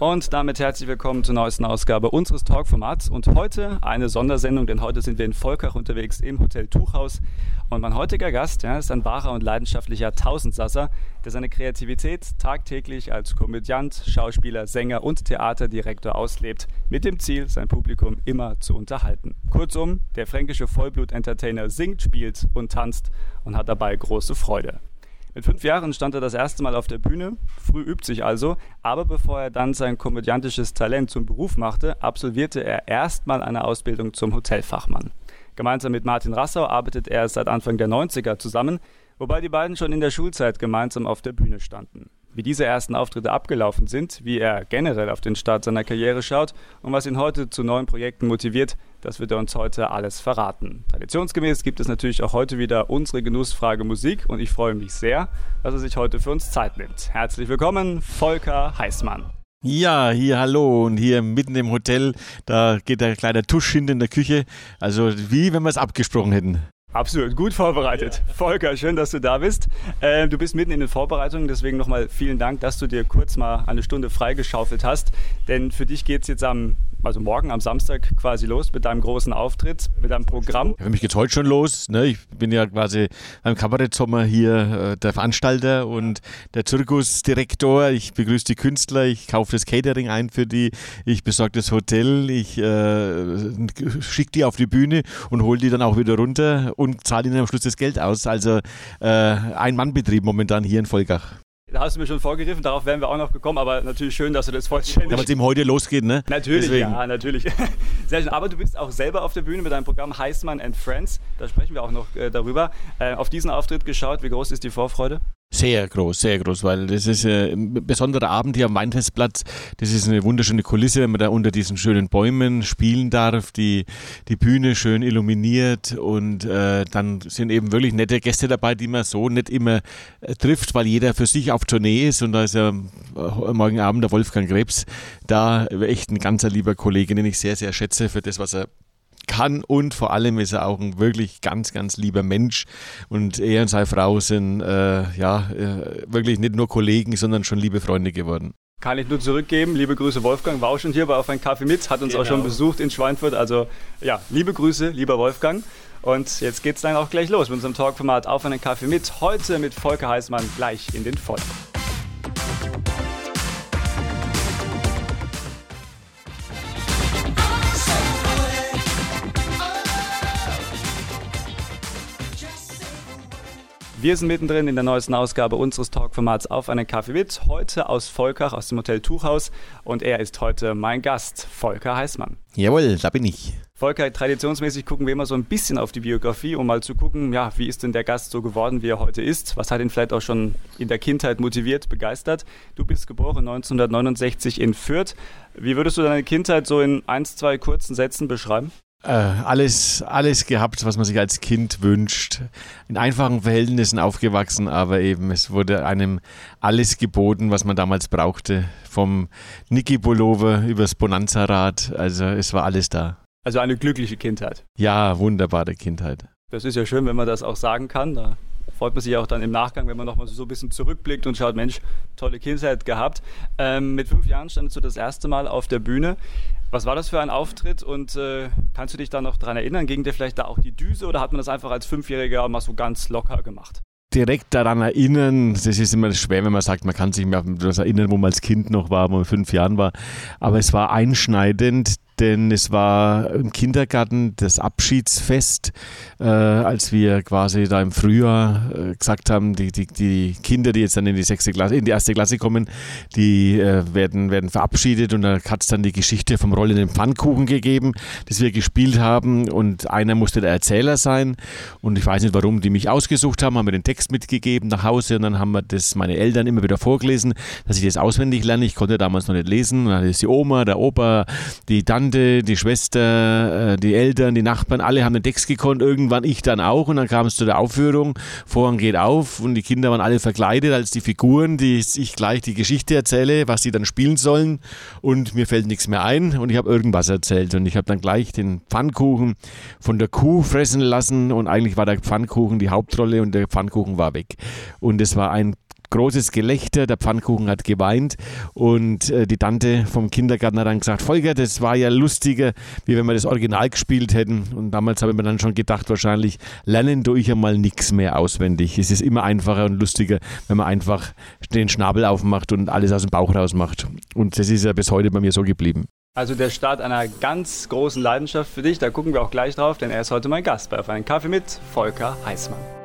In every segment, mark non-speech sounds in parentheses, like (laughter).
Und damit herzlich willkommen zur neuesten Ausgabe unseres Talkformats. Und heute eine Sondersendung, denn heute sind wir in Volkach unterwegs im Hotel Tuchhaus. Und mein heutiger Gast ja, ist ein wahrer und leidenschaftlicher Tausendsasser, der seine Kreativität tagtäglich als Komödiant, Schauspieler, Sänger und Theaterdirektor auslebt, mit dem Ziel, sein Publikum immer zu unterhalten. Kurzum, der fränkische Vollblut-Entertainer singt, spielt und tanzt und hat dabei große Freude. Mit fünf Jahren stand er das erste Mal auf der Bühne, früh übt sich also, aber bevor er dann sein komödiantisches Talent zum Beruf machte, absolvierte er erstmal eine Ausbildung zum Hotelfachmann. Gemeinsam mit Martin Rassau arbeitet er seit Anfang der 90er zusammen, wobei die beiden schon in der Schulzeit gemeinsam auf der Bühne standen wie diese ersten Auftritte abgelaufen sind, wie er generell auf den Start seiner Karriere schaut und was ihn heute zu neuen Projekten motiviert, das wird er uns heute alles verraten. Traditionsgemäß gibt es natürlich auch heute wieder unsere Genussfrage Musik und ich freue mich sehr, dass er sich heute für uns Zeit nimmt. Herzlich willkommen, Volker Heißmann. Ja, hier hallo und hier mitten im Hotel, da geht der kleine Tusch hinten in der Küche. Also wie wenn wir es abgesprochen hätten. Absolut, gut vorbereitet. Ja. Volker, schön, dass du da bist. Äh, du bist mitten in den Vorbereitungen, deswegen nochmal vielen Dank, dass du dir kurz mal eine Stunde freigeschaufelt hast. Denn für dich geht es jetzt am also morgen am Samstag quasi los mit deinem großen Auftritt, mit deinem Programm. Ja, für mich geht heute schon los. Ne? Ich bin ja quasi beim Kabarettsommer hier äh, der Veranstalter und der Zirkusdirektor. Ich begrüße die Künstler, ich kaufe das Catering ein für die, ich besorge das Hotel, ich äh, schicke die auf die Bühne und hole die dann auch wieder runter und zahle ihnen am Schluss das Geld aus. Also äh, ein Mannbetrieb momentan hier in Volkach. Da hast du mir schon vorgegriffen, darauf wären wir auch noch gekommen, aber natürlich schön, dass du das vollständig. Weil es eben heute losgeht, ne? Natürlich, Deswegen. ja, natürlich. (laughs) Sehr schön. Aber du bist auch selber auf der Bühne mit deinem Programm Heißmann and Friends. Da sprechen wir auch noch äh, darüber. Äh, auf diesen Auftritt geschaut, wie groß ist die Vorfreude? Sehr groß, sehr groß, weil das ist äh, ein besonderer Abend hier am Weinfestplatz. Das ist eine wunderschöne Kulisse, wenn man da unter diesen schönen Bäumen spielen darf, die, die Bühne schön illuminiert und äh, dann sind eben wirklich nette Gäste dabei, die man so nicht immer äh, trifft, weil jeder für sich auf Tournee ist und da ist ja äh, morgen Abend der Wolfgang Krebs da, echt ein ganzer lieber Kollege, den ich sehr, sehr schätze für das, was er kann und vor allem ist er auch ein wirklich ganz, ganz lieber Mensch und er und seine Frau sind äh, ja äh, wirklich nicht nur Kollegen, sondern schon liebe Freunde geworden. Kann ich nur zurückgeben. Liebe Grüße, Wolfgang. War auch schon hier bei Auf ein Kaffee mit, hat uns genau. auch schon besucht in Schweinfurt. Also ja, liebe Grüße, lieber Wolfgang. Und jetzt geht es dann auch gleich los mit unserem Talkformat Auf einen Kaffee mit. Heute mit Volker Heißmann gleich in den Volk. Wir sind mittendrin in der neuesten Ausgabe unseres Talkformats auf einen Kaffee mit. Heute aus Volkach, aus dem Hotel Tuchhaus. Und er ist heute mein Gast, Volker Heißmann. Jawohl, da bin ich. Volker, traditionsmäßig gucken wir immer so ein bisschen auf die Biografie, um mal zu gucken, ja, wie ist denn der Gast so geworden, wie er heute ist? Was hat ihn vielleicht auch schon in der Kindheit motiviert, begeistert? Du bist geboren 1969 in Fürth. Wie würdest du deine Kindheit so in ein, zwei kurzen Sätzen beschreiben? Äh, alles, alles gehabt, was man sich als Kind wünscht. In einfachen Verhältnissen aufgewachsen, aber eben es wurde einem alles geboten, was man damals brauchte. Vom Niki Pullover übers Bonanza-Rad. Also es war alles da. Also eine glückliche Kindheit. Ja, wunderbare Kindheit. Das ist ja schön, wenn man das auch sagen kann. Da freut man sich auch dann im Nachgang, wenn man nochmal so ein bisschen zurückblickt und schaut, Mensch, tolle Kindheit gehabt. Ähm, mit fünf Jahren standest du das erste Mal auf der Bühne. Was war das für ein Auftritt und äh, kannst du dich da noch daran erinnern? Ging dir vielleicht da auch die Düse oder hat man das einfach als Fünfjähriger mal so ganz locker gemacht? direkt daran erinnern, das ist immer schwer, wenn man sagt, man kann sich mehr das erinnern, wo man als Kind noch war, wo man fünf Jahren war. Aber es war einschneidend, denn es war im Kindergarten das Abschiedsfest, äh, als wir quasi da im Frühjahr äh, gesagt haben, die, die, die Kinder, die jetzt dann in die sechste Klasse, in die erste Klasse kommen, die äh, werden, werden verabschiedet und da hat es dann die Geschichte vom rollenden Pfannkuchen gegeben, das wir gespielt haben und einer musste der Erzähler sein und ich weiß nicht, warum die mich ausgesucht haben, haben mir den Text mitgegeben nach Hause und dann haben wir das meine Eltern immer wieder vorgelesen, dass ich das auswendig lerne. Ich konnte damals noch nicht lesen. Und dann ist die Oma, der Opa, die dann Tante, die Schwester, äh, die Eltern, die Nachbarn, alle haben den Text gekonnt, irgendwann ich dann auch. Und dann kam es zu der Aufführung, Vorhang geht auf und die Kinder waren alle verkleidet als die Figuren, die ich gleich die Geschichte erzähle, was sie dann spielen sollen. Und mir fällt nichts mehr ein und ich habe irgendwas erzählt. Und ich habe dann gleich den Pfannkuchen von der Kuh fressen lassen. Und eigentlich war der Pfannkuchen die Hauptrolle und der Pfannkuchen war weg. Und es war ein großes Gelächter, der Pfannkuchen hat geweint und äh, die Tante vom Kindergarten hat dann gesagt, Volker, das war ja lustiger, wie wenn wir das Original gespielt hätten. Und damals habe ich mir dann schon gedacht, wahrscheinlich lernen tue ich ja mal nichts mehr auswendig. Es ist immer einfacher und lustiger, wenn man einfach den Schnabel aufmacht und alles aus dem Bauch rausmacht. Und das ist ja bis heute bei mir so geblieben. Also der Start einer ganz großen Leidenschaft für dich, da gucken wir auch gleich drauf, denn er ist heute mein Gast bei Auf einen Kaffee mit Volker Heißmann.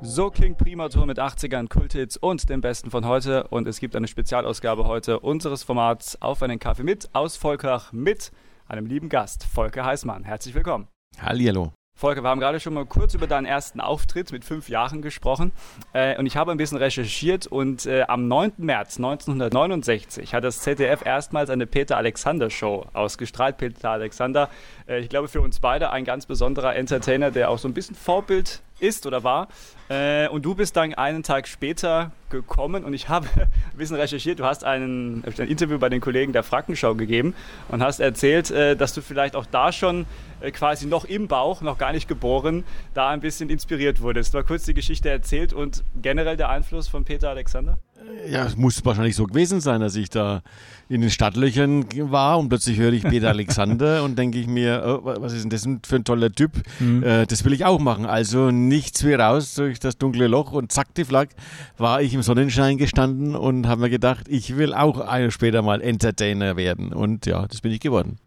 So klingt Primatur mit 80ern, Kulthits und dem Besten von heute. Und es gibt eine Spezialausgabe heute unseres Formats Auf einen Kaffee mit aus Volkach mit einem lieben Gast, Volker Heißmann. Herzlich willkommen. Hallihallo. Volker, wir haben gerade schon mal kurz über deinen ersten Auftritt mit fünf Jahren gesprochen. Äh, und ich habe ein bisschen recherchiert und äh, am 9. März 1969 hat das ZDF erstmals eine Peter Alexander Show ausgestrahlt. Peter Alexander, äh, ich glaube für uns beide ein ganz besonderer Entertainer, der auch so ein bisschen Vorbild ist oder war. Äh, und du bist dann einen Tag später gekommen und ich habe (laughs) ein bisschen recherchiert. Du hast einen, ein Interview bei den Kollegen der Frankenschau gegeben und hast erzählt, äh, dass du vielleicht auch da schon äh, quasi noch im Bauch, noch gar nicht geboren, da ein bisschen inspiriert wurdest. Hast kurz die Geschichte erzählt und generell der Einfluss von Peter Alexander? Ja, es muss wahrscheinlich so gewesen sein, dass ich da in den Stadtlöchern war und plötzlich höre ich Peter Alexander und denke ich mir, oh, was ist denn das für ein toller Typ? Mhm. Äh, das will ich auch machen. Also nichts wie raus durch das dunkle Loch und zack, die Flagge, war ich im Sonnenschein gestanden und habe mir gedacht, ich will auch später mal Entertainer werden. Und ja, das bin ich geworden.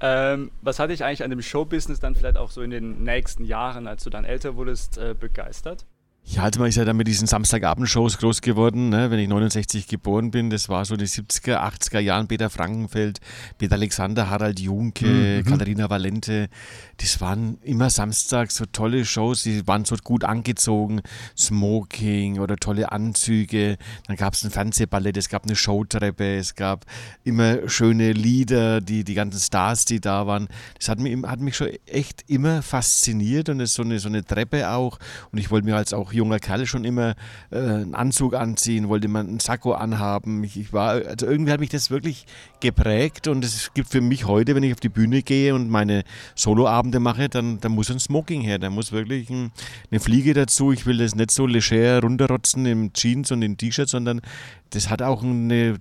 Ähm, was hat dich eigentlich an dem Showbusiness dann vielleicht auch so in den nächsten Jahren, als du dann älter wurdest, äh, begeistert? Ja, also man ist ja dann mit diesen Samstagabendshows groß geworden. Ne? Wenn ich 69 geboren bin, das war so die 70er, 80er Jahren. Peter Frankenfeld, Peter Alexander, Harald Junke, mhm. Katharina Valente. Das waren immer samstags so tolle Shows. Die waren so gut angezogen. Smoking oder tolle Anzüge. Dann gab es ein Fernsehballett, es gab eine Showtreppe, es gab immer schöne Lieder, die, die ganzen Stars, die da waren. Das hat mich, hat mich schon echt immer fasziniert und es ist so eine, so eine Treppe auch. Und ich wollte mir als auch junger Kerl schon immer äh, einen Anzug anziehen, wollte man einen Sakko anhaben. Ich, ich, war, also irgendwie hat mich das wirklich geprägt und es gibt für mich heute, wenn ich auf die Bühne gehe und meine Soloabende mache, dann, dann muss ein Smoking her, da muss wirklich ein, eine Fliege dazu. Ich will das nicht so leger runterrotzen im Jeans und im T-Shirt, sondern das hat auch eine,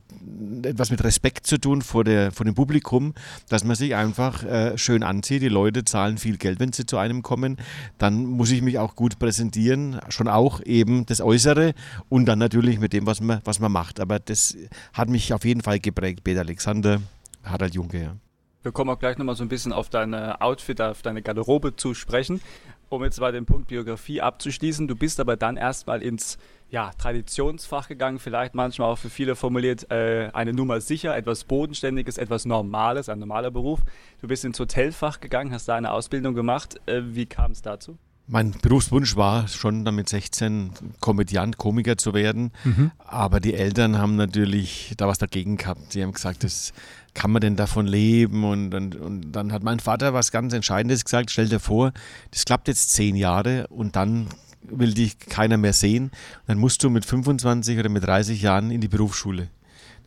etwas mit Respekt zu tun vor, der, vor dem Publikum, dass man sich einfach äh, schön anzieht. Die Leute zahlen viel Geld, wenn sie zu einem kommen. Dann muss ich mich auch gut präsentieren, schon auch eben das Äußere und dann natürlich mit dem, was man, was man macht. Aber das hat mich auf jeden Fall geprägt, Peter Alexander, Harald Junke. Ja. Wir kommen auch gleich nochmal so ein bisschen auf deine Outfit, auf deine Garderobe zu sprechen. Um jetzt mal den Punkt Biografie abzuschließen, du bist aber dann erstmal ins ja, Traditionsfach gegangen, vielleicht manchmal auch für viele formuliert, äh, eine Nummer sicher, etwas Bodenständiges, etwas Normales, ein normaler Beruf. Du bist ins Hotelfach gegangen, hast da eine Ausbildung gemacht. Äh, wie kam es dazu? Mein Berufswunsch war schon dann mit 16 Komödiant, Komiker zu werden. Mhm. Aber die Eltern haben natürlich da was dagegen gehabt. Sie haben gesagt, das kann man denn davon leben? Und, und, und dann hat mein Vater was ganz Entscheidendes gesagt. Stell dir vor, das klappt jetzt zehn Jahre und dann will dich keiner mehr sehen. Dann musst du mit 25 oder mit 30 Jahren in die Berufsschule.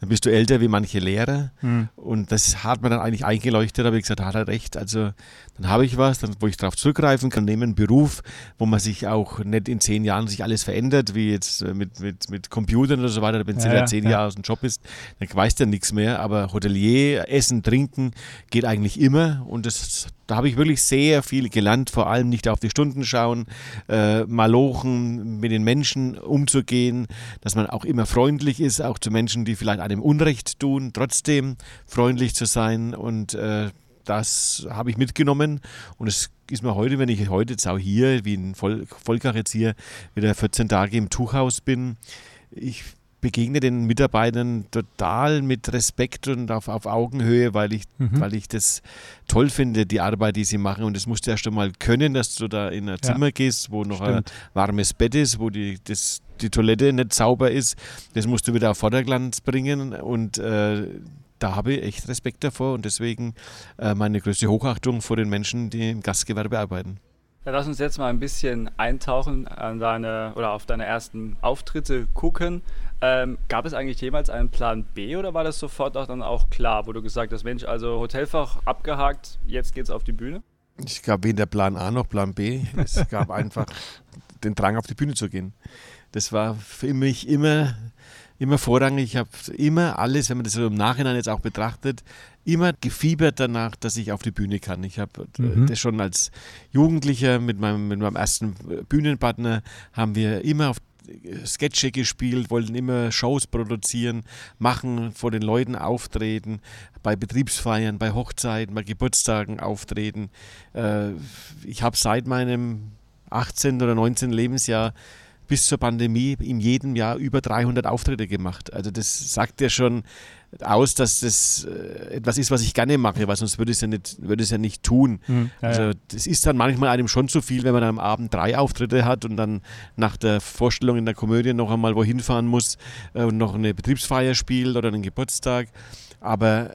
Dann bist du älter wie manche Lehrer. Mhm. Und das hat mir dann eigentlich eingeleuchtet, habe ich gesagt, hat er recht. Also dann habe ich was, dann, wo ich darauf zurückgreifen kann, nehme einen Beruf, wo man sich auch nicht in zehn Jahren sich alles verändert, wie jetzt äh, mit, mit, mit Computern oder so weiter. Wenn du ja, ja, zehn ja. Jahre aus dem Job bist, dann weißt du ja nichts mehr. Aber Hotelier, Essen, Trinken geht eigentlich immer. Und das da habe ich wirklich sehr viel gelernt, vor allem nicht auf die Stunden schauen, äh, malochen, mit den Menschen umzugehen, dass man auch immer freundlich ist, auch zu Menschen, die vielleicht einem Unrecht tun, trotzdem freundlich zu sein und äh, das habe ich mitgenommen und es ist mir heute, wenn ich heute jetzt auch hier, wie in Vol Volkach jetzt hier, wieder 14 Tage im Tuchhaus bin, ich begegne den Mitarbeitern total mit Respekt und auf, auf Augenhöhe, weil ich, mhm. weil ich das toll finde, die Arbeit, die sie machen. Und das musst du erst einmal können, dass du da in ein ja. Zimmer gehst, wo noch Stimmt. ein warmes Bett ist, wo die, das, die Toilette nicht sauber ist. Das musst du wieder auf Vorderglanz bringen. Und äh, da habe ich echt Respekt davor und deswegen äh, meine größte Hochachtung vor den Menschen, die im Gastgewerbe arbeiten. Ja, lass uns jetzt mal ein bisschen eintauchen an deine oder auf deine ersten Auftritte gucken. Ähm, gab es eigentlich jemals einen Plan B oder war das sofort auch dann auch klar, wo du gesagt hast, Mensch, also Hotelfach abgehakt, jetzt geht's auf die Bühne? Es gab weder Plan A noch Plan B. Es gab (laughs) einfach den Drang, auf die Bühne zu gehen. Das war für mich immer, immer vorrangig. Ich habe immer alles, wenn man das so im Nachhinein jetzt auch betrachtet, immer gefiebert danach, dass ich auf die Bühne kann. Ich habe äh, mhm. das schon als Jugendlicher mit meinem, mit meinem ersten Bühnenpartner haben wir immer auf Sketche gespielt, wollten immer Shows produzieren, machen, vor den Leuten auftreten, bei Betriebsfeiern, bei Hochzeiten, bei Geburtstagen auftreten. Äh, ich habe seit meinem 18. oder 19. Lebensjahr bis zur Pandemie in jedem Jahr über 300 Auftritte gemacht. Also das sagt ja schon aus, dass das äh, etwas ist, was ich gerne mache, weil sonst würde ich es ja nicht, würde es ja nicht tun. Mhm, ja, also das ist dann manchmal einem schon zu viel, wenn man am Abend drei Auftritte hat und dann nach der Vorstellung in der Komödie noch einmal wohin fahren muss äh, und noch eine Betriebsfeier spielt oder einen Geburtstag. Aber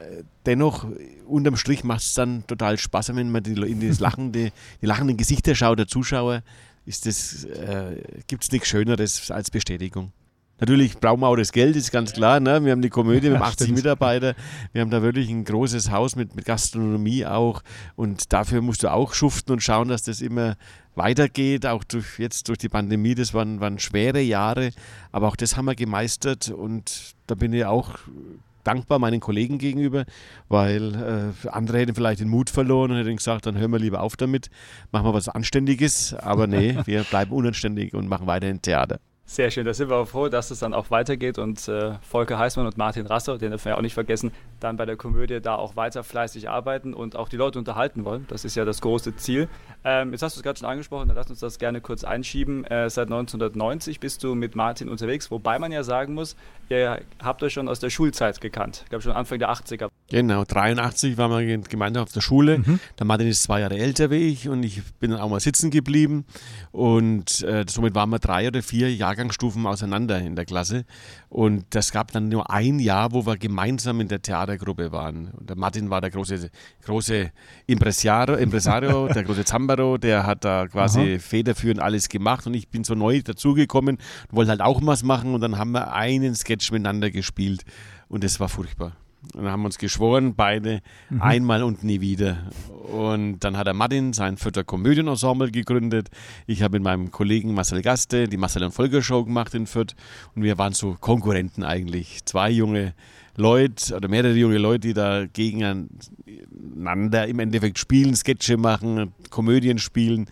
dennoch, unterm Strich macht es dann total Spaß, wenn man die, in das lachende, die lachenden Gesichter schaut der Zuschauer ist das, äh, gibt es nichts Schöneres als Bestätigung. Natürlich brauchen wir auch das Geld, ist ganz klar. Ne? Wir haben die Komödie mit 80 Mitarbeitern. Wir haben da wirklich ein großes Haus mit, mit Gastronomie auch. Und dafür musst du auch schuften und schauen, dass das immer weitergeht. Auch durch, jetzt durch die Pandemie, das waren, waren schwere Jahre. Aber auch das haben wir gemeistert. Und da bin ich auch dankbar meinen Kollegen gegenüber, weil äh, andere hätten vielleicht den Mut verloren und hätten gesagt, dann hören wir lieber auf damit, machen wir was Anständiges. Aber nee, (laughs) wir bleiben unanständig und machen weiterhin Theater. Sehr schön, da sind wir auch froh, dass es dann auch weitergeht und äh, Volker Heißmann und Martin Rasser, den dürfen wir auch nicht vergessen, dann bei der Komödie da auch weiter fleißig arbeiten und auch die Leute unterhalten wollen. Das ist ja das große Ziel. Ähm, jetzt hast du es gerade schon angesprochen, dann lass uns das gerne kurz einschieben. Äh, seit 1990 bist du mit Martin unterwegs, wobei man ja sagen muss, ihr habt euch schon aus der Schulzeit gekannt. Ich glaube schon Anfang der 80er. Genau, 83 waren wir gemeinsam auf der Schule. Mhm. Der Martin ist zwei Jahre älter wie ich und ich bin dann auch mal sitzen geblieben und äh, somit waren wir drei oder vier Jahrgangsstufen auseinander in der Klasse. Und das gab dann nur ein Jahr, wo wir gemeinsam in der Theatergruppe waren. Und der Martin war der große, große Impresario, Impresario (laughs) der große Zambaro, der hat da quasi Aha. federführend alles gemacht und ich bin so neu dazugekommen und wollte halt auch was machen und dann haben wir einen Sketch miteinander gespielt und das war furchtbar. Und dann haben wir uns geschworen, beide mhm. einmal und nie wieder. Und dann hat der Martin sein Vierter Komödienensemble gegründet. Ich habe mit meinem Kollegen Marcel Gaste die Marcel und Volker Show gemacht in Fürth. Und wir waren so Konkurrenten eigentlich. Zwei junge Leute oder mehrere junge Leute, die da gegeneinander im Endeffekt spielen, Sketche machen, Komödien spielen.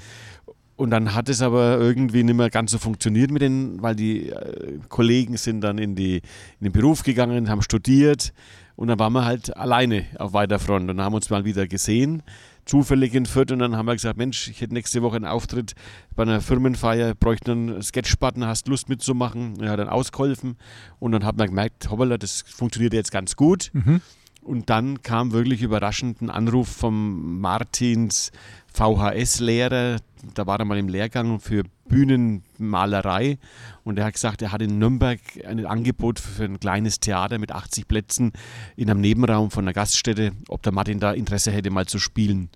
Und dann hat es aber irgendwie nicht mehr ganz so funktioniert mit den, weil die äh, Kollegen sind dann in, die, in den Beruf gegangen, haben studiert und dann waren wir halt alleine auf weiter Front und haben uns mal wieder gesehen, zufällig in Fürth und dann haben wir gesagt, Mensch, ich hätte nächste Woche einen Auftritt bei einer Firmenfeier, bräuchte einen Sketchbutton, hast Lust mitzumachen? Er hat dann ausgeholfen und dann hat man gemerkt, hoppala, das funktioniert jetzt ganz gut. Mhm. Und dann kam wirklich überraschend ein Anruf vom Martins VHS-Lehrer, da war er mal im Lehrgang für Bühnenmalerei und er hat gesagt, er hat in Nürnberg ein Angebot für ein kleines Theater mit 80 Plätzen in einem Nebenraum von einer Gaststätte, ob der Martin da Interesse hätte, mal zu spielen.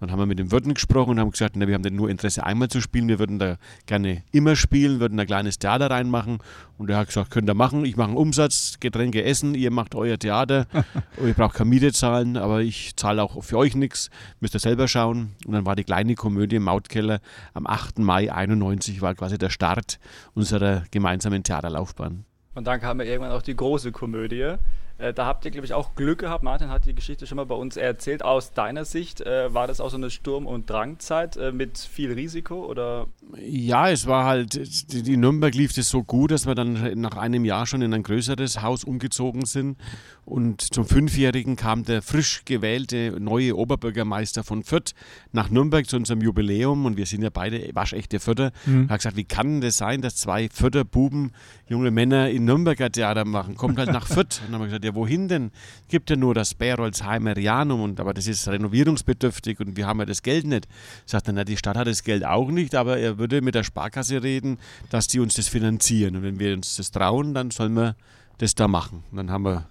Dann haben wir mit dem Wirten gesprochen und haben gesagt, na, wir haben denn nur Interesse einmal zu spielen, wir würden da gerne immer spielen, würden ein kleines Theater reinmachen. Und er hat gesagt, könnt ihr machen, ich mache einen Umsatz, Getränke essen, ihr macht euer Theater, (laughs) ihr braucht keine Miete zahlen, aber ich zahle auch für euch nichts, müsst ihr selber schauen. Und dann war die kleine Komödie im Mautkeller am 8. Mai 91 war quasi der Start unserer gemeinsamen Theaterlaufbahn. Und dann kam ja irgendwann auch die große Komödie Äh, da habt ihr, glaube ich, auch Glück gehabt. Martin hat die Geschichte schon mal bei uns erzählt. Aus deiner Sicht äh, war das auch so eine Sturm- und Drangzeit äh, mit viel Risiko? Oder? Ja, es war halt, in Nürnberg lief es so gut, dass wir dann nach einem Jahr schon in ein größeres Haus umgezogen sind. Und zum Fünfjährigen kam der frisch gewählte neue Oberbürgermeister von Fürth nach Nürnberg zu unserem Jubiläum. Und wir sind ja beide waschechte Fürther. Mhm. Er hat gesagt, wie kann das sein, dass zwei Fürther Buben, junge Männer in Nürnberger Theater machen? Kommt halt nach Fürth. Und dann haben wir gesagt, ja, wohin denn? Gibt ja nur das Berolzheimer Janum, und, aber das ist renovierungsbedürftig und wir haben ja das Geld nicht. Sagt er, na, die Stadt hat das Geld auch nicht, aber er würde mit der Sparkasse reden, dass die uns das finanzieren. Und wenn wir uns das trauen, dann sollen wir das da machen. Und dann haben wir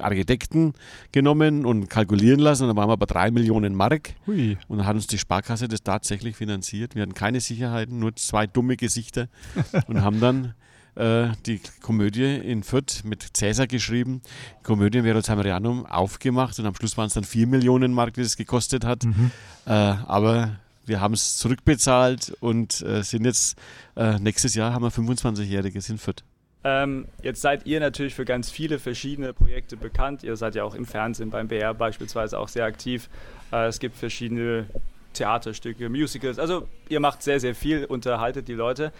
Architekten genommen und kalkulieren lassen. Und dann waren wir bei drei Millionen Mark. Hui. Und dann hat uns die Sparkasse das tatsächlich finanziert. Wir hatten keine Sicherheiten, nur zwei dumme Gesichter (laughs) und haben dann äh, die Komödie in Fürth mit Cäsar geschrieben. Die Komödie in Verozamerianum aufgemacht und am Schluss waren es dann vier Millionen Mark, die es gekostet hat. Mhm. Äh, aber wir haben es zurückbezahlt und äh, sind jetzt, äh, nächstes Jahr haben wir 25-Jähriges in Fürth. Ähm, jetzt seid ihr natürlich für ganz viele verschiedene Projekte bekannt. Ihr seid ja auch im Fernsehen beim BR beispielsweise auch sehr aktiv. Äh, es gibt verschiedene Theaterstücke, Musicals. Also ihr macht sehr, sehr viel, unterhaltet die Leute.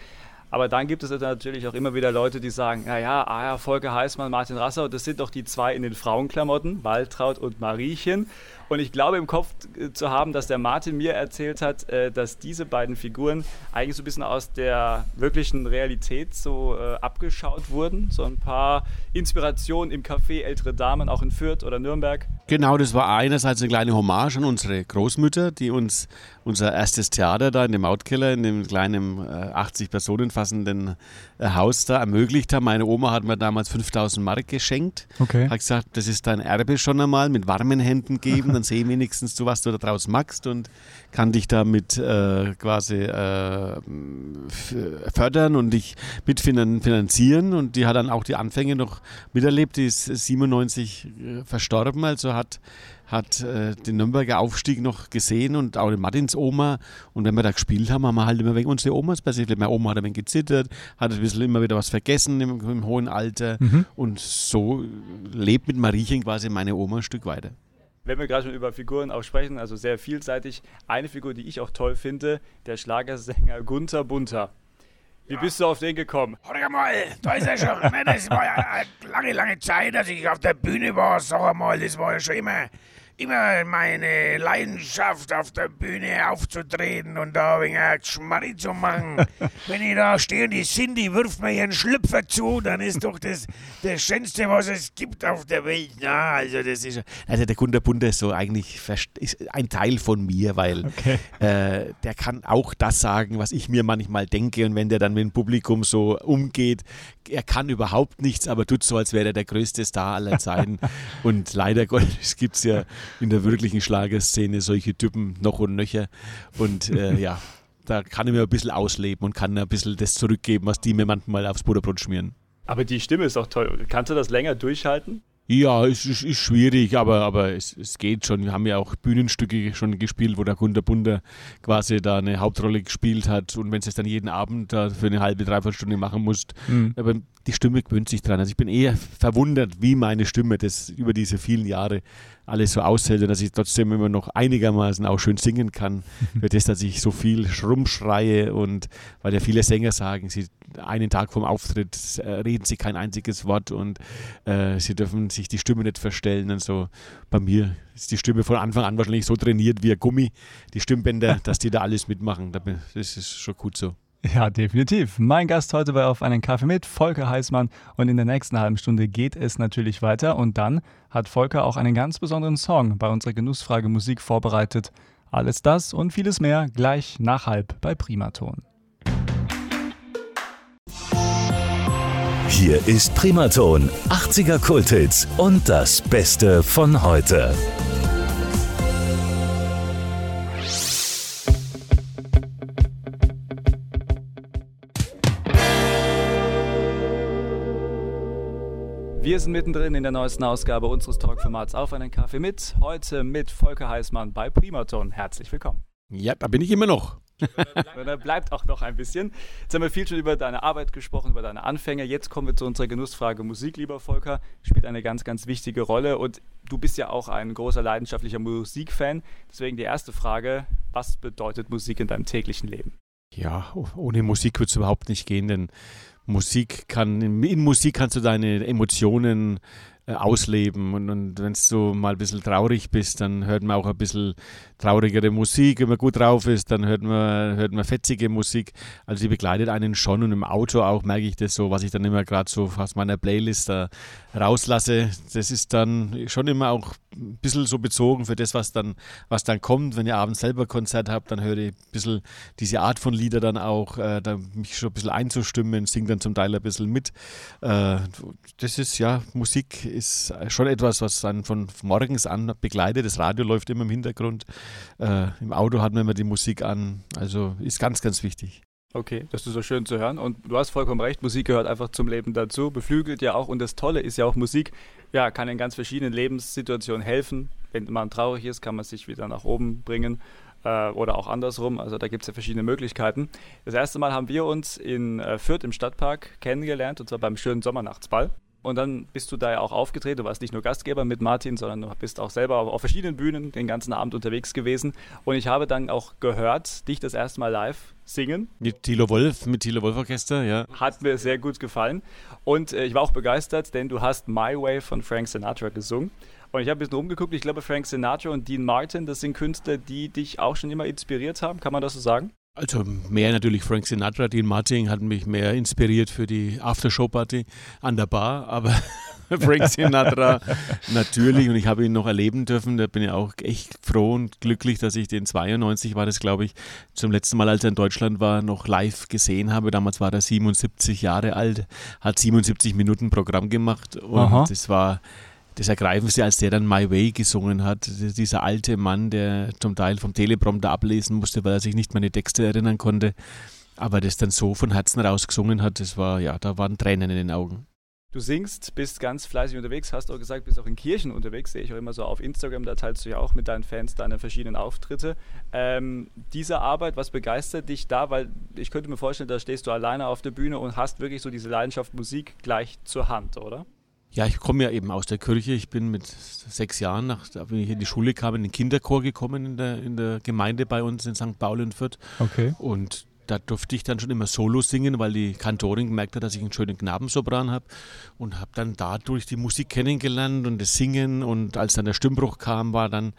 Aber dann gibt es natürlich auch immer wieder Leute, die sagen, naja, ah ja, Volker Heißmann, Martin Rassau, das sind doch die zwei in den Frauenklamotten, Waltraud und Mariechen. Und ich glaube im Kopf äh, zu haben, dass der Martin mir erzählt hat, äh, dass diese beiden Figuren eigentlich so ein bisschen aus der wirklichen Realität so äh, abgeschaut wurden. So ein paar Inspirationen im Café Ältere Damen, auch in Fürth oder Nürnberg. Genau, das war einerseits eine kleine Hommage an unsere Großmütter, die uns unser erstes Theater da in dem Mautkeller, in dem kleinen 80 Personen fassenden Haus da ermöglicht haben. Meine Oma hat mir damals 5000 Mark geschenkt. Okay. Hat gesagt, das ist dein Erbe schon einmal, mit warmen Händen geben. Dann sehe wenigstens du, was du daraus machst und kann dich damit äh, quasi äh, fördern und dich mitfinanzieren. Und die hat dann auch die Anfänge noch miterlebt. Die ist 97 äh, verstorben, also hat hat äh, den Nürnberger Aufstieg noch gesehen und auch den Martins Oma. Und wenn wir da gespielt haben, haben wir halt immer wegen unsere Omas passiert. Meine Oma hat ein wenig gezittert, hat ein bisschen immer wieder was vergessen im, im hohen Alter. Mhm. Und so lebt mit Mariechen quasi meine Oma ein Stück weiter wenn wir gerade schon über Figuren auch sprechen, also sehr vielseitig, eine Figur, die ich auch toll finde, der Schlagersänger Gunther Bunter. Wie ja. bist du auf den gekommen? Hör mal, da ist er schon. (laughs) Das war ja eine lange, lange Zeit, dass ich auf der Bühne war. Sag mal, das war ja schon immer immer meine Leidenschaft, auf der Bühne aufzutreten und da ein wenig Schmarri zu machen. (laughs) Wenn ich da stehe und die Cindy wirft mir ihren Schlüpfer zu, dann ist doch das das Schönste, was es gibt auf der Welt. Ja, also das ist... Also der Gunter Bunter ist so eigentlich ist ein Teil von mir, weil okay. äh, der kann auch das sagen, was ich mir manchmal denke und wenn der dann mit dem Publikum so umgeht, er kann überhaupt nichts, aber tut so, als wäre er der größte Star aller Zeiten. (laughs) und leider Gottes gibt es ja in der wirklichen Schlagerszene solche Typen noch und nöcher. Und äh, (laughs) ja, da kann ich mir ein bisschen ausleben und kann ein bisschen das zurückgeben, was die mir manchmal aufs Butterbrot schmieren. Aber die Stimme ist doch toll. Kannst du das länger durchhalten? Ja, es ist, ist, schwierig, aber, aber es, es geht schon. Wir haben ja auch Bühnenstücke schon gespielt, wo der Gunter Bunter quasi da eine Hauptrolle gespielt hat. Und wenn du es dann jeden Abend da für eine halbe, dreiviertel Stunde machen musst, mhm. aber die Stimme gewöhnt sich dran. Also ich bin eher verwundert, wie meine Stimme das über diese vielen Jahre alles so aushält und dass ich trotzdem immer noch einigermaßen auch schön singen kann. (laughs) Für das, dass ich so viel rumschreie und weil ja viele Sänger sagen, sie einen Tag vom Auftritt äh, reden sie kein einziges Wort und äh, sie dürfen sich die Stimme nicht verstellen und so. Bei mir ist die Stimme von Anfang an wahrscheinlich so trainiert wie ein Gummi, die Stimmbänder, (laughs) dass die da alles mitmachen. Das ist schon gut so. Ja, definitiv. Mein Gast heute bei Auf einen Kaffee mit, Volker Heißmann. Und in der nächsten halben Stunde geht es natürlich weiter. Und dann hat Volker auch einen ganz besonderen Song bei unserer Genussfrage Musik vorbereitet. Alles das und vieles mehr gleich nach halb bei Primaton. Hier ist Primaton, 80er Kulthits und das Beste von heute. Wir sind mittendrin in der neuesten Ausgabe unseres Talkformats Auf einen Kaffee mit. Heute mit Volker Heißmann bei Primaton. Herzlich willkommen. Ja, da bin ich immer noch. Sondern bleibt auch noch ein bisschen. Jetzt haben wir viel schon über deine Arbeit gesprochen, über deine Anfänge. Jetzt kommen wir zu unserer Genussfrage. Musik, lieber Volker, spielt eine ganz, ganz wichtige Rolle. Und du bist ja auch ein großer leidenschaftlicher Musikfan. Deswegen die erste Frage: Was bedeutet Musik in deinem täglichen Leben? Ja, ohne Musik wird es überhaupt nicht gehen, denn Musik kann, in Musik kannst du deine Emotionen äh, ausleben. Und, und wenn du mal ein bisschen traurig bist, dann hört man auch ein bisschen traurigere Musik. Wenn man gut drauf ist, dann hört man, hört man fetzige Musik. Also die begleitet einen schon und im Auto auch merke ich das so, was ich dann immer gerade so aus meiner Playlist da rauslasse. Das ist dann schon immer auch ein bisschen so bezogen für das, was dann, was dann kommt. Wenn ihr abends selber Konzert habt, dann höre ich ein bisschen diese Art von Lieder dann auch, äh, da mich schon ein bisschen einzustimmen, singe dann zum Teil ein bisschen mit. Äh, das ist ja Musik ist schon etwas, was dann von morgens an begleitet. Das Radio läuft immer im Hintergrund. Äh, Im Auto hat man immer die Musik an. Also ist ganz, ganz wichtig. Okay, das ist so schön zu hören. Und du hast vollkommen recht, Musik gehört einfach zum Leben dazu, beflügelt ja auch. Und das Tolle ist ja auch, Musik ja, kann in ganz verschiedenen Lebenssituationen helfen. Wenn man traurig ist, kann man sich wieder nach oben bringen äh, oder auch andersrum. Also da gibt es ja verschiedene Möglichkeiten. Das erste Mal haben wir uns in äh, Fürth im Stadtpark kennengelernt, und zwar beim schönen Sommernachtsball. Und dann bist du da ja auch aufgetreten. Du warst nicht nur Gastgeber mit Martin, sondern du bist auch selber auf verschiedenen Bühnen den ganzen Abend unterwegs gewesen. Und ich habe dann auch gehört, dich das erste Mal live singen. Mit Thilo Wolf, mit Thilo Wolf Orchester, ja. Hat mir sehr gut gefallen. Und äh, ich war auch begeistert, denn du hast My Way von Frank Sinatra gesungen. Und ich habe ein bisschen rumgeguckt. Ich glaube, Frank Sinatra und Dean Martin, das sind Künstler, die dich auch schon immer inspiriert haben. Kann man das so sagen? Also mehr natürlich Frank Sinatra, Dean Martin hat mich mehr inspiriert für die Aftershow-Party an der Bar, aber (laughs) Frank Sinatra (laughs) natürlich und ich habe ihn noch erleben dürfen, da bin ich auch echt froh und glücklich, dass ich den 92 war das glaube ich zum letzten Mal, als er in Deutschland war, noch live gesehen habe. Damals war er 77 Jahre alt, hat 77 Minuten Programm gemacht und Aha. das war das Ergreifendste, als der dann My Way gesungen hat. Dieser alte Mann, der zum Teil vom Teleprompter ablesen musste, weil er sich nicht die Texte erinnern konnte, aber das dann so von Herzen raus gesungen hat, das war, ja, da waren Tränen in den Augen. Du singst, bist ganz fleißig unterwegs, hast auch gesagt, bist auch in Kirchen unterwegs, sehe ich auch immer so auf Instagram, da teilst du ja auch mit deinen Fans deine verschiedenen Auftritte. Ähm, diese Arbeit, was begeistert dich da? Weil ich könnte mir vorstellen, da stehst du alleine auf der Bühne und hast wirklich so diese Leidenschaft Musik gleich zur Hand, oder? Ja, ich komme ja eben aus der Kirche. Ich bin mit sechs Jahren, nach, wenn ich in die Schule kam, in den Kinderchor gekommen in der, in der Gemeinde bei uns in St. Paul in Fürth. Okay. Und da durfte ich dann schon immer Solo singen, weil die Kantorin gemerkt hat, dass ich einen schönen Knabensopran habe und habe dann dadurch die Musik kennengelernt und das Singen und als dann der Stimmbruch kam, war dann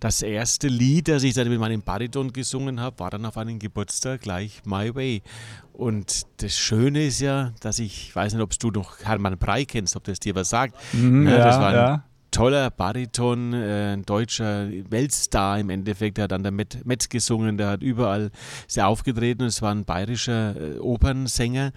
das erste Lied, das ich dann mit meinem Bariton gesungen habe, war dann auf einem Geburtstag gleich My Way. Und das Schöne ist ja, dass ich, ich weiß nicht, ob du noch Hermann Brei kennst, ob das dir was sagt. Mhm, ja, das war ein ja. toller Bariton, äh, ein deutscher Weltstar im Endeffekt. Der hat an der Met, Met gesungen, der hat überall sehr aufgetreten. Es war ein bayerischer äh, Opernsänger.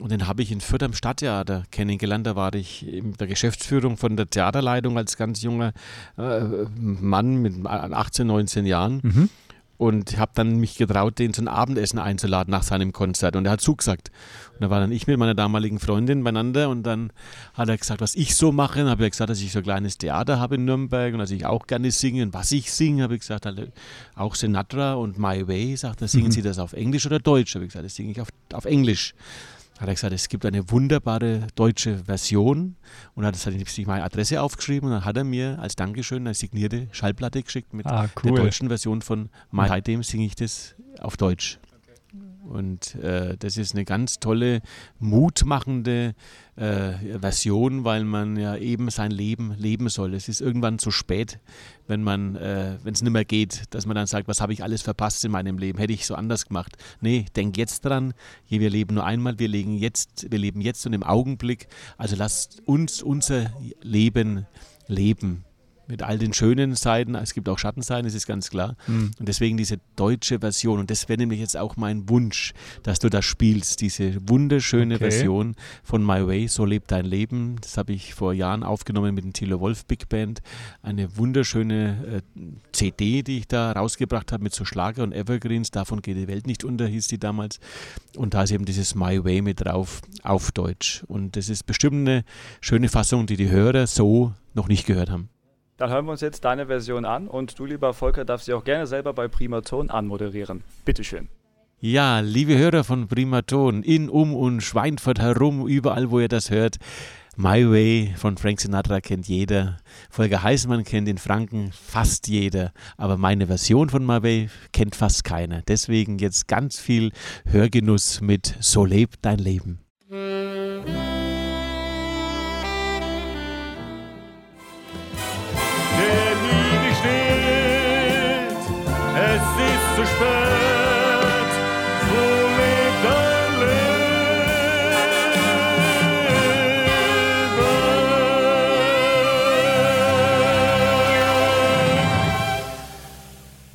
Und den habe ich in Fürth am Stadttheater kennengelernt. Da war ich in der Geschäftsführung von der Theaterleitung als ganz junger äh, Mann mit 18, 19 Jahren. Mhm. Und habe dann mich getraut, den zum Abendessen einzuladen nach seinem Konzert. Und er hat zugesagt. Und da war dann ich mit meiner damaligen Freundin beieinander. Und dann hat er gesagt, was ich so mache. Dann habe ich gesagt, dass ich so ein kleines Theater habe in Nürnberg und dass ich auch gerne singe. Und was ich singe, habe ich gesagt, halt, auch Sinatra und My Way. Sagt er, singen mhm. Sie das auf Englisch oder Deutsch? Habe ich gesagt, das singe ich auf, auf Englisch hat er gesagt, es gibt eine wunderbare deutsche Version und hat sich meine Adresse aufgeschrieben und dann hat er mir als Dankeschön eine signierte Schallplatte geschickt mit ah, cool. der deutschen Version von My Seitdem singe ich das auf Deutsch. Und äh, das ist eine ganz tolle, mutmachende äh, Version, weil man ja eben sein Leben leben soll. Es ist irgendwann zu spät, wenn man, äh, wenn es nicht mehr geht, dass man dann sagt, was habe ich alles verpasst in meinem Leben? Hätte ich so anders gemacht? Nee, denk jetzt dran. Wir leben nur einmal, wir leben jetzt, wir leben jetzt und im Augenblick. Also lasst uns unser Leben leben mit all den schönen Seiten. Es gibt auch Schattenseiten, das ist ganz klar. Mhm. Und deswegen diese deutsche Version. Und das wäre nämlich jetzt auch mein Wunsch, dass du das spielst. Diese wunderschöne okay. Version von My Way, So lebt dein Leben. Das habe ich vor Jahren aufgenommen mit dem Thilo Wolf Big Band. Eine wunderschöne äh, CD, die ich da rausgebracht habe mit so Schlager und Evergreens. Davon geht die Welt nicht unter, hieß die damals. Und da ist eben dieses My Way mit drauf auf Deutsch. Und das ist bestimmt eine schöne Fassung, die die Hörer so noch nicht gehört haben. Dann hören wir uns jetzt deine Version an und du, lieber Volker, darfst sie auch gerne selber bei Primaton anmoderieren. Bitteschön. Ja, liebe Hörer von Primaton, in, um und Schweinfurt herum, überall, wo ihr das hört. My Way von Frank Sinatra kennt jeder. Volker Heißmann kennt in Franken fast jeder. Aber meine Version von My Way kennt fast keiner. Deswegen jetzt ganz viel Hörgenuss mit So lebt dein Leben. Zu spät.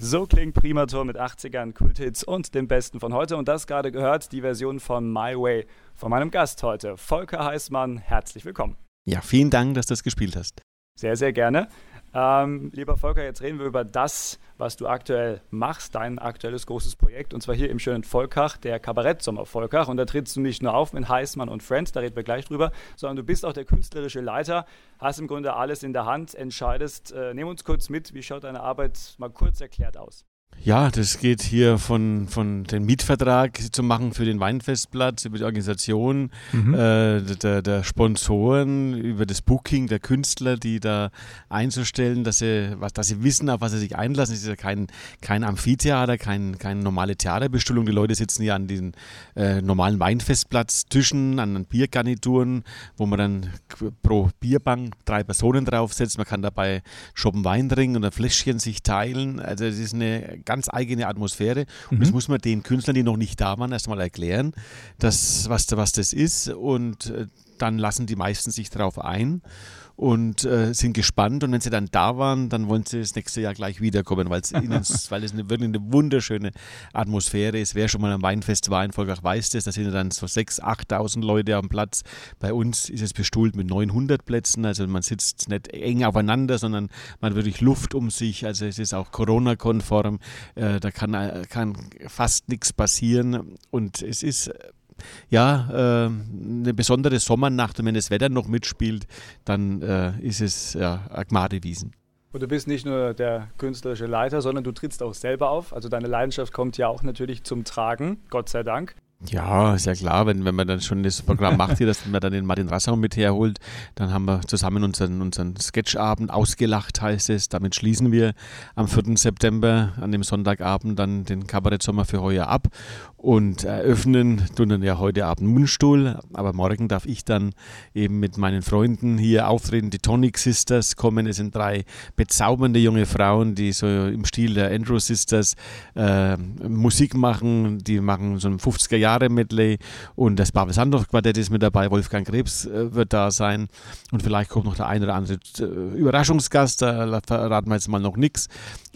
So klingt Primator mit 80ern, Kulthits und dem Besten von heute. Und das gerade gehört, die Version von My Way von meinem Gast heute, Volker Heißmann. Herzlich willkommen. Ja, vielen Dank, dass du das gespielt hast. Sehr, sehr gerne. Ähm, lieber Volker, jetzt reden wir über das, was du aktuell machst, dein aktuelles großes Projekt, und zwar hier im schönen Volkach, der Kabarettsommer Volkach. Und da trittst du nicht nur auf mit Heißmann und Friends, da reden wir gleich drüber, sondern du bist auch der künstlerische Leiter, hast im Grunde alles in der Hand, entscheidest. Äh, nimm uns kurz mit, wie schaut deine Arbeit mal kurz erklärt aus? Ja, das geht hier von, von den Mietvertrag zu machen für den Weinfestplatz, über die Organisation mhm. äh, der, der, Sponsoren, über das Booking der Künstler, die da einzustellen, dass sie, was, dass sie wissen, auf was sie sich einlassen. Es ist ja kein, kein Amphitheater, kein, keine normale Theaterbestuhlung. Die Leute sitzen hier an diesen äh, normalen Weinfestplatztischen, an den Biergarnituren, wo man dann pro Bierbank drei Personen draufsetzt. Man kann dabei shoppen Wein trinken ein Fläschchen sich teilen. Also es ist eine ganz eigene Atmosphäre. Und mhm. das muss man den Künstlern, die noch nicht da waren, erstmal erklären, dass, was, was das ist. Und äh, dann lassen die meisten sich darauf ein und äh, sind gespannt. Und wenn sie dann da waren, dann wollen sie das nächste Jahr gleich wiederkommen, weil es (laughs) weil es eine, wirklich eine wunderschöne Atmosphäre ist. Wer schon mal am Weinfest war in Volkach weiß das, da sind dann so 6.000, 8.000 Leute am Platz. Bei uns ist es bestuhlt mit 900 Plätzen, also man sitzt nicht eng aufeinander, sondern man hat wirklich Luft um sich. Also es ist auch Corona-konform, äh, da kann, äh, kann fast nichts passieren und es ist ja, äh, eine besondere Sommernacht und wenn das Wetter noch mitspielt, dann äh, ist es ja, Agmade-Wiesen. Und du bist nicht nur der künstlerische Leiter, sondern du trittst auch selber auf. Also deine Leidenschaft kommt ja auch natürlich zum Tragen, Gott sei Dank. Ja, ist ja klar, wenn, wenn man dann schon das Programm macht hier, dass man dann den Martin Rassau mit herholt, dann haben wir zusammen unseren, unseren Sketchabend ausgelacht, heißt es. Damit schließen wir am 4. September an dem Sonntagabend dann den Kabarettsommer für heuer ab und eröffnen tun dann ja heute Abend Mundstuhl, aber morgen darf ich dann eben mit meinen Freunden hier auftreten. Die Tonic Sisters kommen, es sind drei bezaubernde junge Frauen, die so im Stil der Andrew Sisters äh, Musik machen, die machen so ein 50er Jahre Jahre Medley und das Babel Sandorf Quartett ist mit dabei, Wolfgang Krebs äh, wird da sein. Und vielleicht kommt noch der eine oder andere äh, Überraschungsgast, da verraten wir jetzt mal noch nichts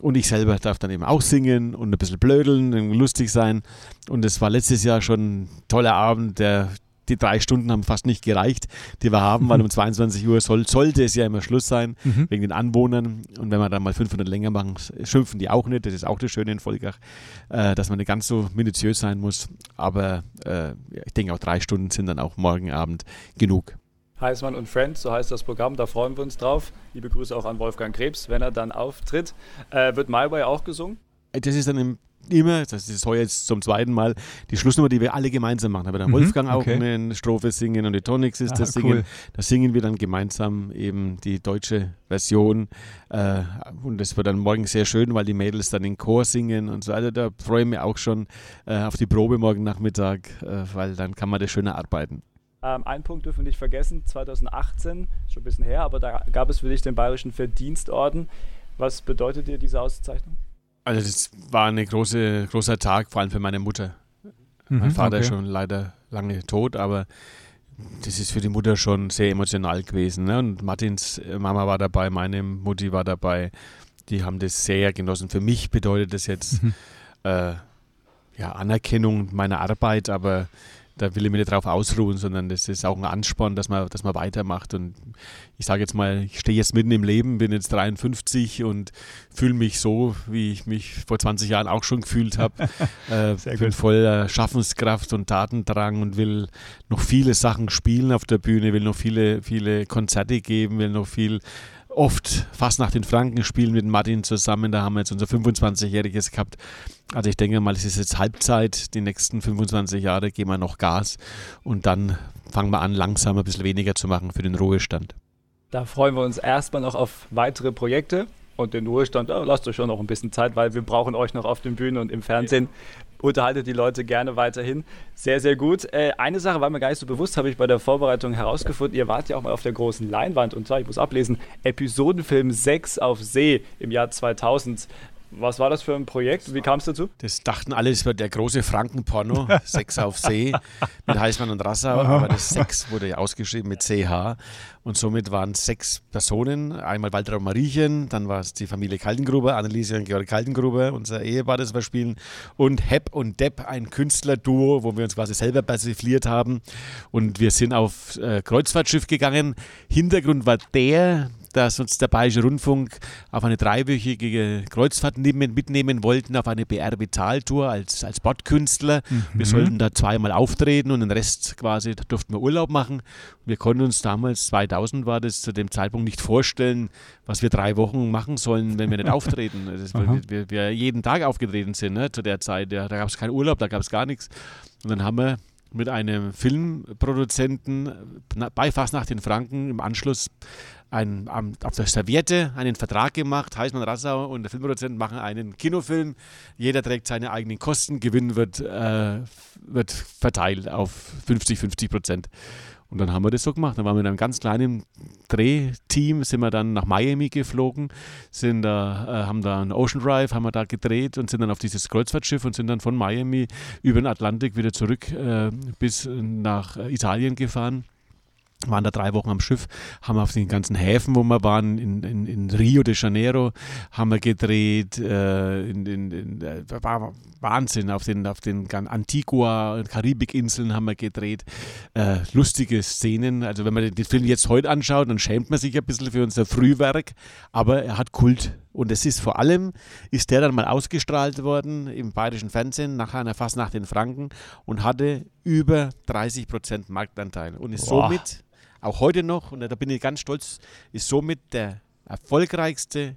und ich selber darf dann eben auch singen und ein bisschen blödeln, lustig sein. Und es war letztes Jahr schon ein toller Abend, der die drei Stunden haben fast nicht gereicht, die wir haben, weil um 22 Uhr soll, sollte es ja immer Schluss sein, mhm. wegen den Anwohnern. Und wenn wir dann mal 500 länger machen, schimpfen die auch nicht. Das ist auch das Schöne in Volkach, äh, dass man nicht ganz so minutiös sein muss. Aber äh, ich denke, auch drei Stunden sind dann auch morgen Abend genug. Heißmann und Friends, so heißt das Programm, da freuen wir uns drauf. Liebe Grüße auch an Wolfgang Krebs, wenn er dann auftritt. Äh, wird My Way auch gesungen? Das ist dann im immer, das ist heuer jetzt zum zweiten Mal, die Schlussnummer, die wir alle gemeinsam machen. Aber der mhm, Wolfgang auch okay. eine Strophe singen und die Tonics ist das singen. Cool. Da singen wir dann gemeinsam eben die deutsche Version. Äh, und das wird dann morgen sehr schön, weil die Mädels dann in Chor singen und so. Also da freue ich mich auch schon äh, auf die Probe morgen Nachmittag, äh, weil dann kann man das schöner arbeiten. Ähm, einen Punkt dürfen wir nicht vergessen, 2018, schon ein bisschen her, aber da gab es für dich den Bayerischen Verdienstorden. Was bedeutet dir diese Auszeichnung? Also das war ein große, großer Tag, vor allem für meine Mutter. Mhm, mein Vater okay. ist schon leider lange tot, aber das ist für die Mutter schon sehr emotional gewesen. Ne? Und Martins Mama war dabei, meine Mutti war dabei. Die haben das sehr genossen. Für mich bedeutet das jetzt mhm. äh, ja, Anerkennung meiner Arbeit, aber da will ich mich nicht drauf ausruhen, sondern das ist auch ein Ansporn, dass man, dass man weitermacht. Und ich sage jetzt mal, ich stehe jetzt mitten im Leben, bin jetzt 53 und fühle mich so, wie ich mich vor 20 Jahren auch schon gefühlt habe. (laughs) äh, bin voller Schaffenskraft und Tatendrang und will noch viele Sachen spielen auf der Bühne, will noch viele, viele Konzerte geben, will noch viel oft fast nach den Franken spielen mit Martin zusammen. Da haben wir jetzt unser 25-jähriges gehabt. Also ich denke mal, es ist jetzt Halbzeit, die nächsten 25 Jahre gehen wir noch Gas und dann fangen wir an, langsam ein bisschen weniger zu machen für den Ruhestand. Da freuen wir uns erstmal noch auf weitere Projekte und den Ruhestand. Oh, lasst euch schon noch ein bisschen Zeit, weil wir brauchen euch noch auf den Bühnen und im Fernsehen. Unterhaltet die Leute gerne weiterhin. Sehr, sehr gut. Äh, eine Sache war mir gar nicht so bewusst, habe ich bei der Vorbereitung herausgefunden. Ihr wart ja auch mal auf der großen Leinwand und zwar, ich muss ablesen, Episodenfilm 6 auf See im Jahr 2000. Was war das für ein Projekt? Wie kam es dazu? Das dachten alle, es wird der große Frankenporno, (laughs) Sex auf See, mit Heißmann und Rassau, aber das Sex wurde ja ausgeschrieben mit CH und somit waren es sechs Personen, einmal Walter und Mariechen, dann war es die Familie Kaltengruber, Anneliese und Georg Kaltengruber, unser Ehepaar, das wir spielen und Hepp und Depp, ein Künstlerduo, wo wir uns quasi selber persifliert haben und wir sind auf äh, Kreuzfahrtschiff gegangen. Hintergrund war der, dass uns der Bayerische Rundfunk auf eine dreiwöchige Kreuzfahrt mitnehmen wollten, auf eine BR-Bezahltour als, als Bordkünstler. Mhm. Wir sollten da zweimal auftreten und den Rest quasi durften wir Urlaub machen. Wir konnten uns damals, 2000 war das, zu dem Zeitpunkt nicht vorstellen, was wir drei Wochen machen sollen, wenn wir nicht (laughs) auftreten. Das, wir, wir, jeden Tag aufgetreten sind ne, zu der Zeit. Ja, da gab es keinen Urlaub, da gab es gar nichts. Und dann haben wir mit einem Filmproduzenten bei Fastnacht in Franken im Anschluss ein, auf der Serviette einen Vertrag gemacht. Heißmann Rassau und der Filmproduzent machen einen Kinofilm. Jeder trägt seine eigenen Kosten. Gewinn wird, äh, wird verteilt auf 50, 50 Prozent. Und dann haben wir das so gemacht. Dann waren wir mit einem ganz kleinen Drehteam, sind wir dann nach Miami geflogen, sind da, äh, haben da einen Ocean Drive, haben wir da gedreht und sind dann auf dieses Kreuzfahrtschiff und sind dann von Miami über den Atlantik wieder zurück äh, bis nach Italien gefahren waren da drei Wochen am Schiff, haben auf den ganzen Häfen, wo wir waren, in, in, in Rio de Janeiro, haben wir gedreht, äh, in, in, äh, war Wahnsinn, auf den, auf den Antigua, Karibikinseln haben wir gedreht, äh, lustige Szenen, also wenn man den Film jetzt heute anschaut, dann schämt man sich ein bisschen für unser Frühwerk, aber er hat Kult. Und es ist vor allem, ist der dann mal ausgestrahlt worden im bayerischen Fernsehen nach einer Fastnacht in Franken und hatte über 30 Prozent Marktanteil. Und ist Boah. somit auch heute noch, und da bin ich ganz stolz, ist somit der erfolgreichste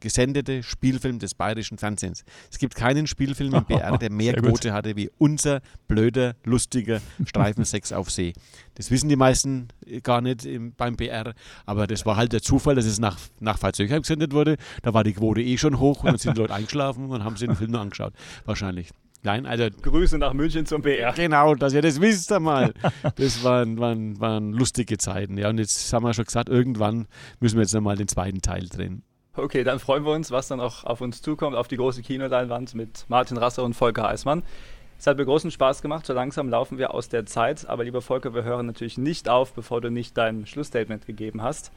gesendete Spielfilm des bayerischen Fernsehens. Es gibt keinen Spielfilm im BR, der mehr (laughs) Quote hatte wie unser blöder, lustiger Streifen 6 auf See. Das wissen die meisten gar nicht im, beim BR, aber das war halt der Zufall, dass es nach, nach Pfalzöchheim gesendet wurde. Da war die Quote eh schon hoch und dann sind die Leute eingeschlafen und haben sich den Film nur angeschaut. Wahrscheinlich. Nein, also. Grüße nach München zum BR. Genau, dass ihr das wisst einmal. Das waren, waren, waren lustige Zeiten. Ja, und jetzt haben wir schon gesagt, irgendwann müssen wir jetzt einmal den zweiten Teil drehen. Okay, dann freuen wir uns, was dann auch auf uns zukommt, auf die große Kinoleinwand mit Martin Rasser und Volker Eismann. Es hat mir großen Spaß gemacht. So langsam laufen wir aus der Zeit. Aber lieber Volker, wir hören natürlich nicht auf, bevor du nicht dein Schlussstatement gegeben hast.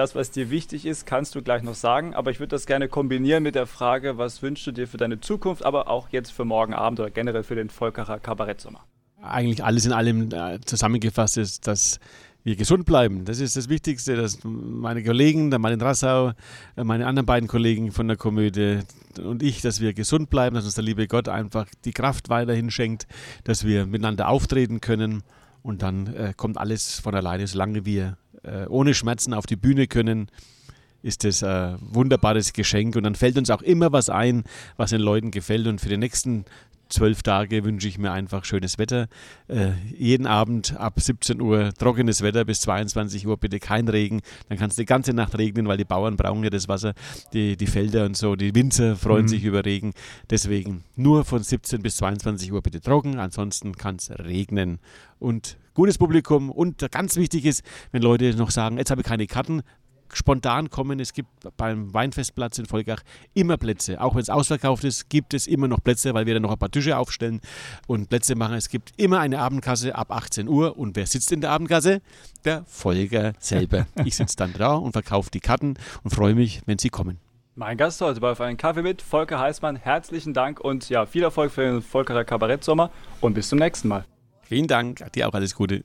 Das, was dir wichtig ist, kannst du gleich noch sagen. Aber ich würde das gerne kombinieren mit der Frage, was wünschst du dir für deine Zukunft, aber auch jetzt für morgen Abend oder generell für den Volkerer Kabarettsommer? Eigentlich alles in allem äh, zusammengefasst ist, dass wir gesund bleiben. Das ist das Wichtigste, dass meine Kollegen, der Martin Rassau, äh, meine anderen beiden Kollegen von der Komödie und ich, dass wir gesund bleiben, dass uns der liebe Gott einfach die Kraft weiterhin schenkt, dass wir miteinander auftreten können und dann äh, kommt alles von alleine, solange wir äh, ohne Schmerzen auf die Bühne können ist das ein wunderbares Geschenk und dann fällt uns auch immer was ein, was den Leuten gefällt und für die nächsten zwölf Tage wünsche ich mir einfach schönes Wetter. Äh, jeden Abend ab 17 Uhr trockenes Wetter bis 22 Uhr, bitte kein Regen. Dann kann es die ganze Nacht regnen, weil die Bauern brauchen ja das Wasser, die, die Felder und so. Die Winzer freuen mhm. sich über Regen. Deswegen nur von 17 bis 22 Uhr bitte trocken, ansonsten kann es regnen. Und gutes Publikum und ganz wichtig ist, wenn Leute noch sagen, jetzt habe ich keine Karten, spontan kommen. Es gibt beim Weinfestplatz in Volkach immer Plätze. Auch wenn es ausverkauft ist, gibt es immer noch Plätze, weil wir dann noch ein paar Tische aufstellen und Plätze machen. Es gibt immer eine Abendkasse ab 18 Uhr. Und wer sitzt in der Abendkasse? Der Volker selber. (laughs) Ich sitze dann da und verkaufe die Karten und freue mich, wenn Sie kommen. Mein Gast heute bei Auf einen Kaffee mit, Volker Heißmann. Herzlichen Dank und ja, viel Erfolg für den Volkerer Kabarettsommer und bis zum nächsten Mal. Vielen Dank, dir auch alles Gute.